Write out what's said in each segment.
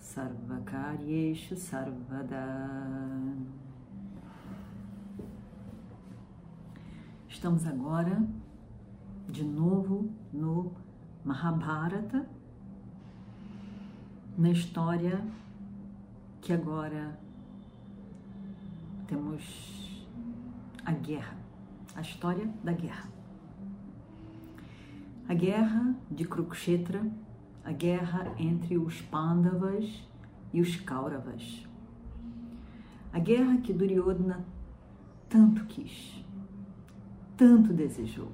Sarvakaryeshu Sarvada Estamos agora de novo no Mahabharata, na história que agora temos a guerra, a história da guerra. A guerra de Kurukshetra, a guerra entre os Pandavas e os Kauravas. A guerra que Duryodhana tanto quis, tanto desejou.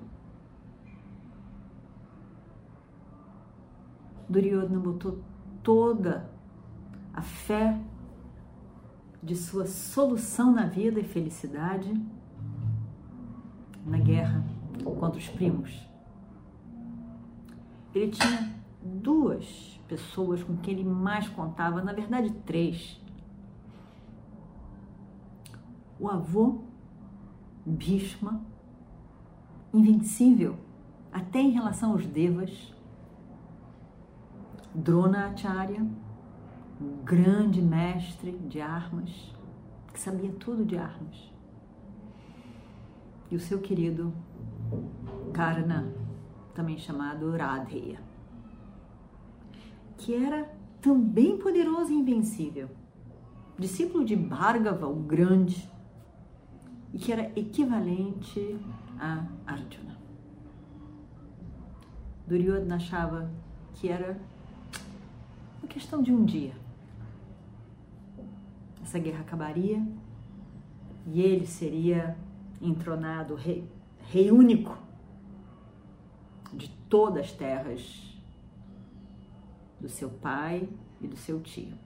Duryodhana botou toda a fé de sua solução na vida e felicidade na guerra contra os primos. Ele tinha duas pessoas com quem ele mais contava, na verdade três. O avô Bhishma, invencível até em relação aos devas, Dronacharya, um grande mestre de armas, que sabia tudo de armas. E o seu querido Karna, também chamado Radheya, que era também poderoso e invencível, discípulo de Bhargava, o grande, e que era equivalente a Arjuna. Duryodhana achava que era uma questão de um dia. Essa guerra acabaria e ele seria entronado rei, rei único de todas as terras do seu pai e do seu tio,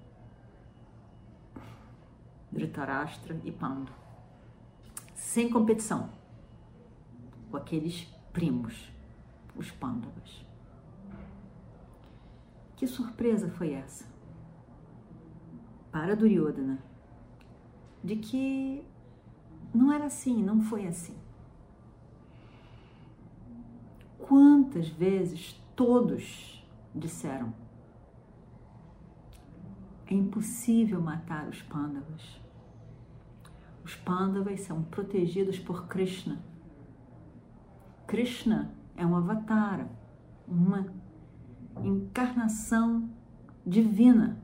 Dhritarashtra e Pandu, sem competição com aqueles primos, os Pandavas. Que surpresa foi essa? Para Duryodhana, de que não era assim, não foi assim. Quantas vezes todos disseram: é impossível matar os Pandavas. Os Pandavas são protegidos por Krishna. Krishna é um avatar, uma encarnação divina.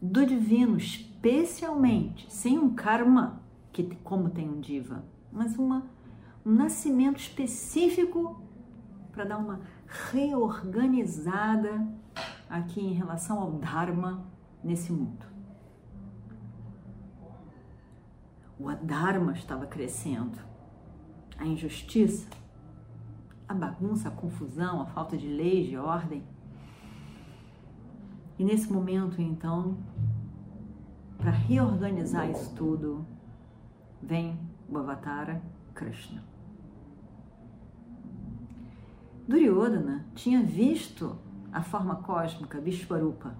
Do divino, especialmente, sem um karma, que como tem um diva, mas uma, um nascimento específico para dar uma reorganizada aqui em relação ao Dharma nesse mundo. O Adharma estava crescendo, a injustiça a bagunça, a confusão, a falta de leis, de ordem. E nesse momento, então, para reorganizar isso tudo, vem o Avatara Krishna. Duryodhana tinha visto a forma cósmica Vishwarupa,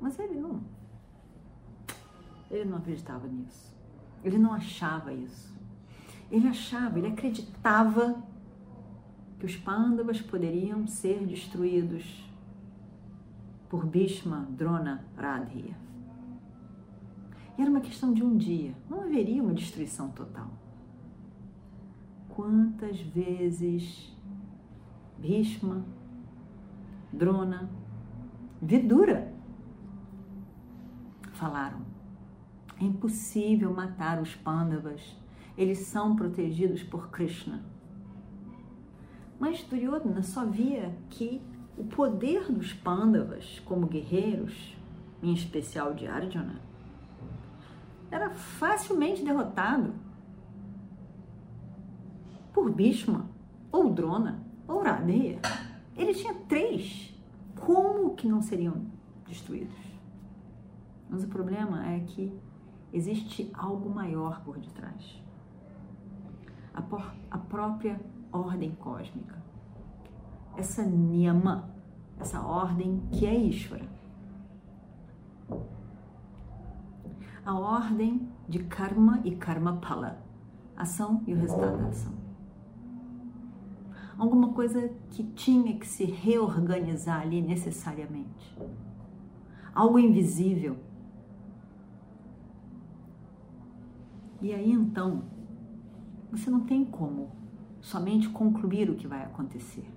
mas ele não, ele não acreditava nisso. Ele não achava isso. Ele achava, ele acreditava que os Pandavas poderiam ser destruídos por Bhishma, Drona, Radheya. Era uma questão de um dia, não haveria uma destruição total. Quantas vezes Bhishma, Drona, Vidura falaram: é impossível matar os Pandavas, eles são protegidos por Krishna. Mas Duryodhana só via que o poder dos Pandavas como guerreiros, em especial de Arjuna, era facilmente derrotado por Bhishma, ou Drona, ou Radeya. Ele tinha três, como que não seriam destruídos? Mas o problema é que existe algo maior por detrás. A, por, a própria ordem cósmica. Essa niyama, essa ordem que é Ishvara. A ordem de karma e karma pala, ação e o resultado da ação alguma coisa que tinha que se reorganizar ali necessariamente. Algo invisível. E aí então, você não tem como somente concluir o que vai acontecer.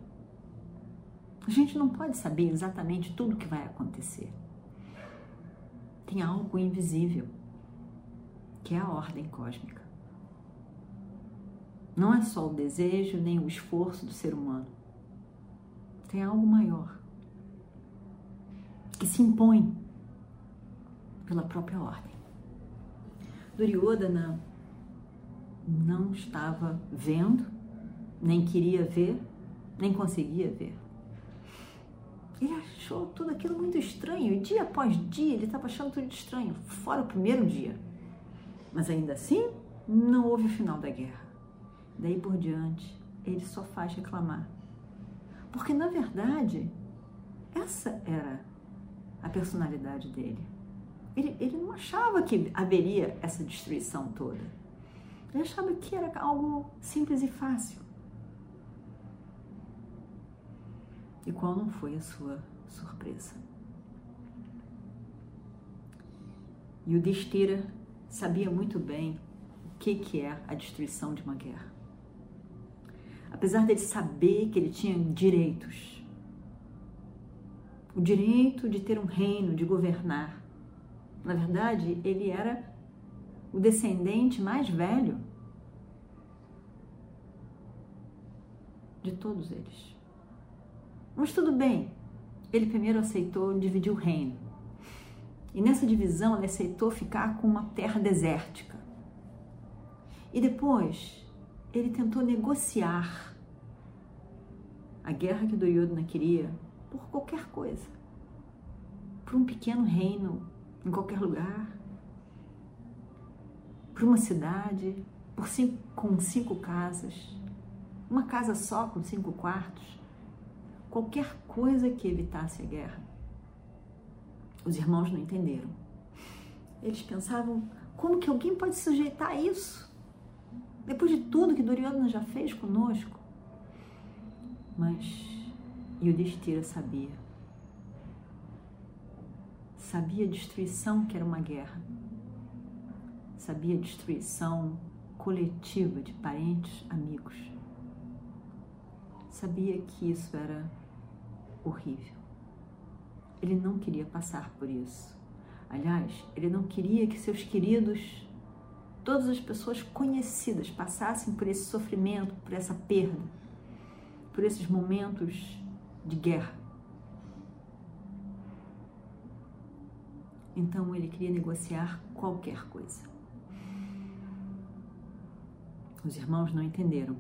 A gente não pode saber exatamente tudo o que vai acontecer. Tem algo invisível, que é a ordem cósmica. Não é só o desejo nem o esforço do ser humano. Tem algo maior que se impõe pela própria ordem. Duryodhana não estava vendo, nem queria ver, nem conseguia ver. Ele achou tudo aquilo muito estranho, e dia após dia ele estava achando tudo estranho, fora o primeiro dia. Mas ainda assim, não houve o final da guerra. Daí por diante, ele só faz reclamar. Porque, na verdade, essa era a personalidade dele. Ele, ele não achava que haveria essa destruição toda. Ele achava que era algo simples e fácil. E qual não foi a sua surpresa? E o Destira sabia muito bem o que, que é a destruição de uma guerra apesar dele saber que ele tinha direitos, o direito de ter um reino, de governar. Na verdade, ele era o descendente mais velho de todos eles. Mas tudo bem, ele primeiro aceitou dividir o reino. E nessa divisão ele aceitou ficar com uma terra desértica. E depois ele tentou negociar a guerra que Duryodhana queria por qualquer coisa, por um pequeno reino em qualquer lugar, por uma cidade, por cinco, com cinco casas, uma casa só com cinco quartos, qualquer coisa que evitasse a guerra. Os irmãos não entenderam. Eles pensavam: como que alguém pode sujeitar a isso? Depois de tudo que Duryodhana já fez conosco? Mas Yudhishthira sabia. Sabia a destruição que era uma guerra. Sabia a destruição coletiva de parentes, amigos. Sabia que isso era horrível. Ele não queria passar por isso. Aliás, ele não queria que seus queridos, todas as pessoas conhecidas, passassem por esse sofrimento, por essa perda por esses momentos de guerra. Então ele queria negociar qualquer coisa. Os irmãos não entenderam,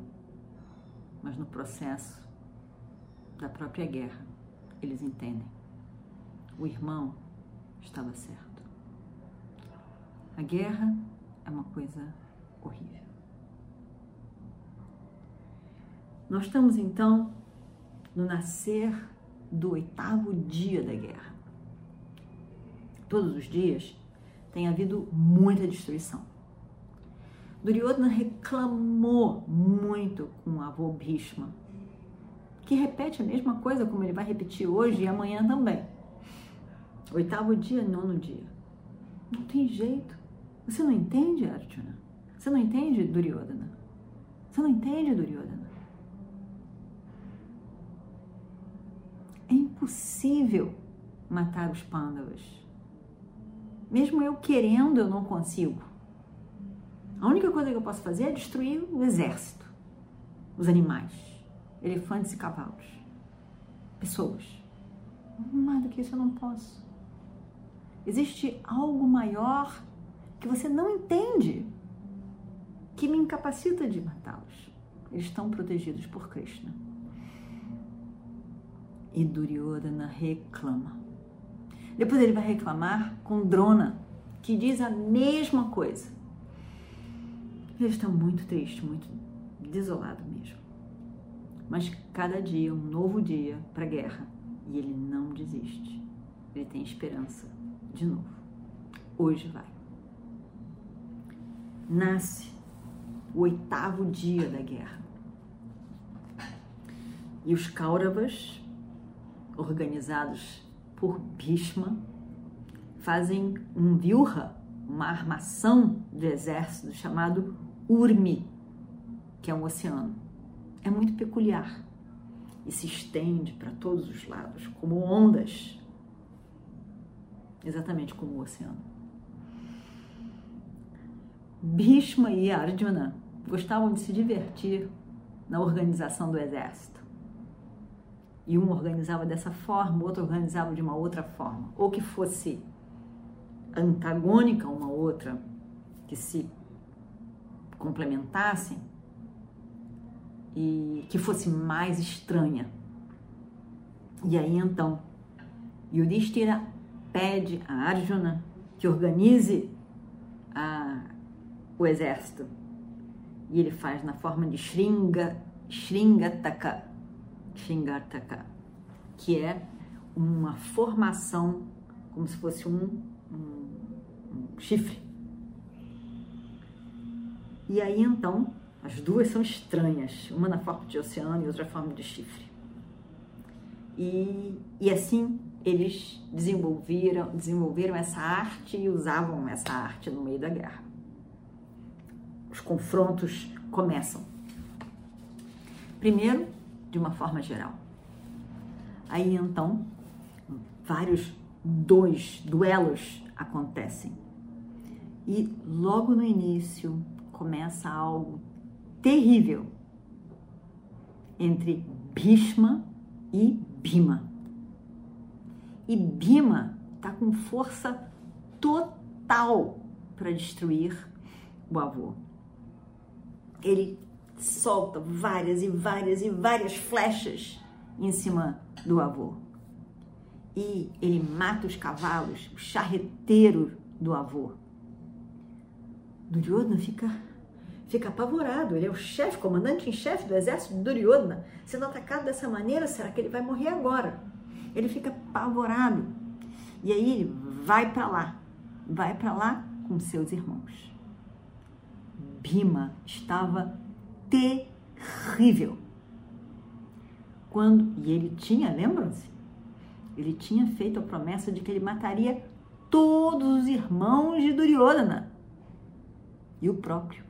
mas no processo da própria guerra eles entendem. O irmão estava certo. A guerra é uma coisa horrível. Nós estamos então no nascer do oitavo dia da guerra. Todos os dias tem havido muita destruição. Duryodhana reclamou muito com o avô Bhishma, que repete a mesma coisa como ele vai repetir hoje e amanhã também. Oitavo dia, nono dia. Não tem jeito. Você não entende, Arjuna? Você não entende, Duryodhana? Você não entende, Duryodhana? impossível matar os pândavas. Mesmo eu querendo, eu não consigo. A única coisa que eu posso fazer é destruir o exército, os animais, elefantes e cavalos, pessoas. Mais do que isso eu não posso. Existe algo maior que você não entende que me incapacita de matá-los. Eles estão protegidos por Krishna. E Duryodhana reclama. Depois ele vai reclamar com Drona, que diz a mesma coisa. Ele está muito triste, muito desolado mesmo. Mas cada dia, um novo dia para a guerra. E ele não desiste. Ele tem esperança de novo. Hoje vai. Nasce o oitavo dia da guerra. E os Kauravas, organizados por Bhishma, fazem um vyuha, uma armação do exército chamado Urmi, que é um oceano. É muito peculiar e se estende para todos os lados, como ondas, exatamente como o oceano. Bhishma e Arjuna gostavam de se divertir na organização do exército. E um organizava dessa forma, o outro organizava de uma outra forma, ou que fosse antagônica uma outra, que se complementassem e que fosse mais estranha. E aí então, Yudhishthira pede a Arjuna que organize a, o exército. E ele faz na forma de Shringa, Shringataka, Shringataka, que é uma formação como se fosse um, um, um chifre. E aí então as duas são estranhas, uma na forma de oceano e outra na forma de chifre. E, e assim eles desenvolveram, desenvolveram essa arte e usavam essa arte no meio da guerra. Os confrontos começam. Primeiro, de uma forma geral. Aí então, vários dois duelos acontecem. E logo no início começa algo terrível entre Bhishma e Bhima. E Bhima está com força total para destruir o avô. Ele solta várias e várias e várias flechas em cima do avô. E ele mata os cavalos, o charreteiro do avô. Duryodhana fica fica apavorado. Ele é o chefe, comandante em chefe do exército de Duryodhana. Sendo atacado dessa maneira, será que ele vai morrer agora? Ele fica apavorado. E aí ele vai para lá, vai para lá com seus irmãos. Bima estava terrível. Quando e ele tinha, lembram-se? Ele tinha feito a promessa de que ele mataria todos os irmãos de Duryodhana e o próprio.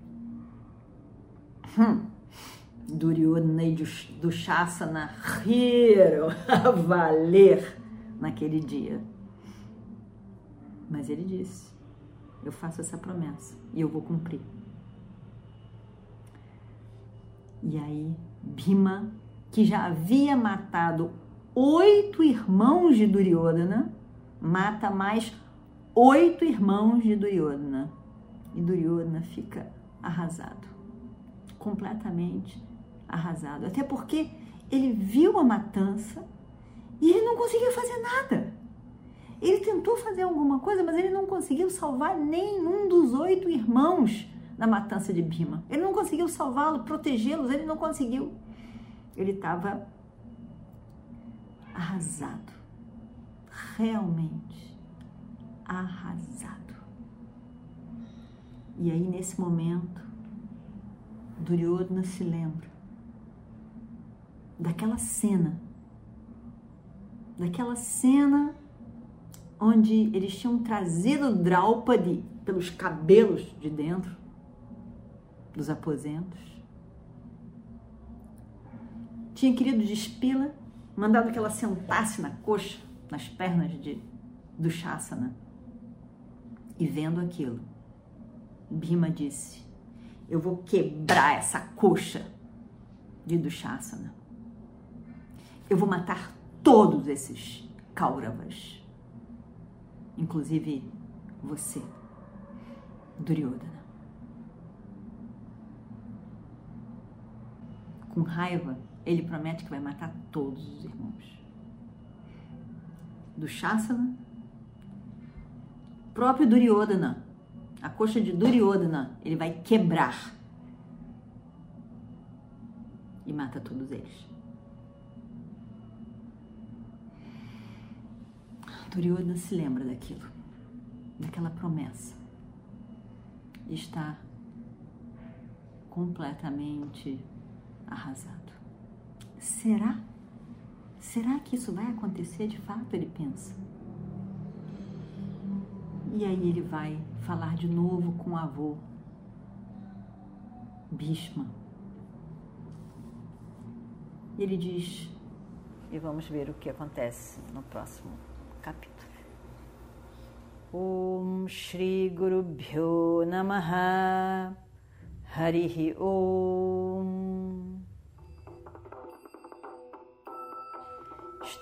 Hum. Duryodhana e do Shasana riram a valer naquele dia. Mas ele disse: Eu faço essa promessa e eu vou cumprir. E aí, Bhima, que já havia matado oito irmãos de Duryodhana, mata mais oito irmãos de Duryodhana. E Duryodhana fica arrasado completamente arrasado. Até porque ele viu a matança e ele não conseguiu fazer nada. Ele tentou fazer alguma coisa, mas ele não conseguiu salvar nenhum dos oito irmãos da matança de Bima. Ele não conseguiu salvá-lo, protegê-los, ele não conseguiu. Ele estava arrasado. Realmente arrasado. E aí, nesse momento, Duryodhana se lembra daquela cena, daquela cena onde eles tinham trazido Draupadi pelos cabelos de dentro dos aposentos. Tinha querido despila, mandado que ela sentasse na coxa, nas pernas de, do Shasana. E vendo aquilo, Bhima disse: eu vou quebrar essa coxa de Dushasana. Eu vou matar todos esses Kauravas, inclusive você, Duryodhana. Com raiva, ele promete que vai matar todos os irmãos. do Shasana, próprio Duryodhana, a coxa de Duryodhana, ele vai quebrar e mata todos eles. Duryodhana se lembra daquilo, daquela promessa. Está completamente arrasado. Será? Será que isso vai acontecer de fato? Ele pensa. E aí ele vai falar de novo com o avô, Bhishma. Ele diz, e vamos ver o que acontece no próximo capítulo. Om Shri Guru Bhyo Namaha Harihi Om